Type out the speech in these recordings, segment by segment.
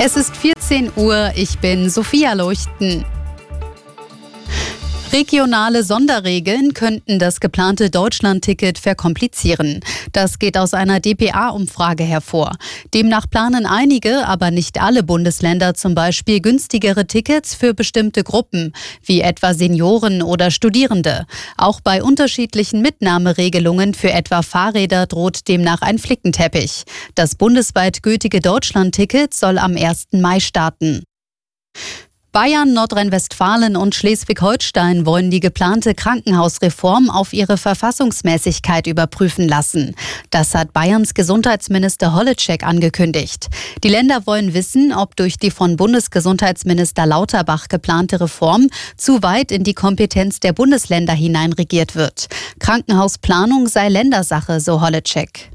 Es ist 14 Uhr, ich bin Sophia Leuchten. Regionale Sonderregeln könnten das geplante Deutschland-Ticket verkomplizieren. Das geht aus einer DPA-Umfrage hervor. Demnach planen einige, aber nicht alle Bundesländer zum Beispiel günstigere Tickets für bestimmte Gruppen, wie etwa Senioren oder Studierende. Auch bei unterschiedlichen Mitnahmeregelungen für etwa Fahrräder droht demnach ein Flickenteppich. Das bundesweit gültige Deutschland-Ticket soll am 1. Mai starten. Bayern, Nordrhein-Westfalen und Schleswig-Holstein wollen die geplante Krankenhausreform auf ihre Verfassungsmäßigkeit überprüfen lassen. Das hat Bayerns Gesundheitsminister Holleczek angekündigt. Die Länder wollen wissen, ob durch die von Bundesgesundheitsminister Lauterbach geplante Reform zu weit in die Kompetenz der Bundesländer hineinregiert wird. Krankenhausplanung sei Ländersache, so Holleczek.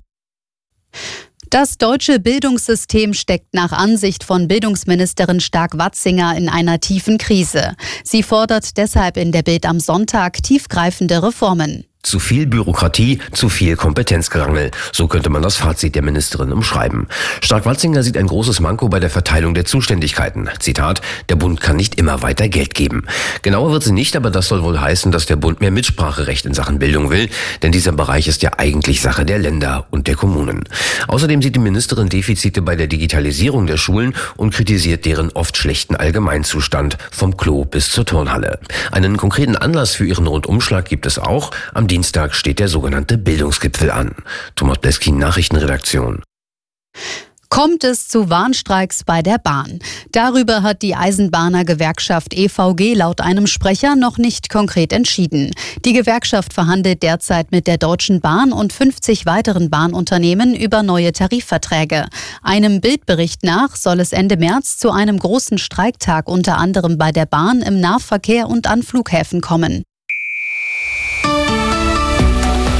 Das deutsche Bildungssystem steckt nach Ansicht von Bildungsministerin Stark-Watzinger in einer tiefen Krise. Sie fordert deshalb in der Bild am Sonntag tiefgreifende Reformen. Zu viel Bürokratie, zu viel Kompetenzgerangel. So könnte man das Fazit der Ministerin umschreiben. Stark-Watzinger sieht ein großes Manko bei der Verteilung der Zuständigkeiten. Zitat, der Bund kann nicht immer weiter Geld geben. Genauer wird sie nicht, aber das soll wohl heißen, dass der Bund mehr Mitspracherecht in Sachen Bildung will, denn dieser Bereich ist ja eigentlich Sache der Länder und der Kommunen. Außerdem sieht die Ministerin Defizite bei der Digitalisierung der Schulen und kritisiert deren oft schlechten Allgemeinzustand vom Klo bis zur Turnhalle. Einen konkreten Anlass für ihren Rundumschlag gibt es auch. Am Dienstag steht der sogenannte Bildungsgipfel an. Thomas Bleskin, Nachrichtenredaktion. Kommt es zu Warnstreiks bei der Bahn? Darüber hat die Eisenbahner-Gewerkschaft EVG laut einem Sprecher noch nicht konkret entschieden. Die Gewerkschaft verhandelt derzeit mit der Deutschen Bahn und 50 weiteren Bahnunternehmen über neue Tarifverträge. Einem Bildbericht nach soll es Ende März zu einem großen Streiktag unter anderem bei der Bahn im Nahverkehr und an Flughäfen kommen.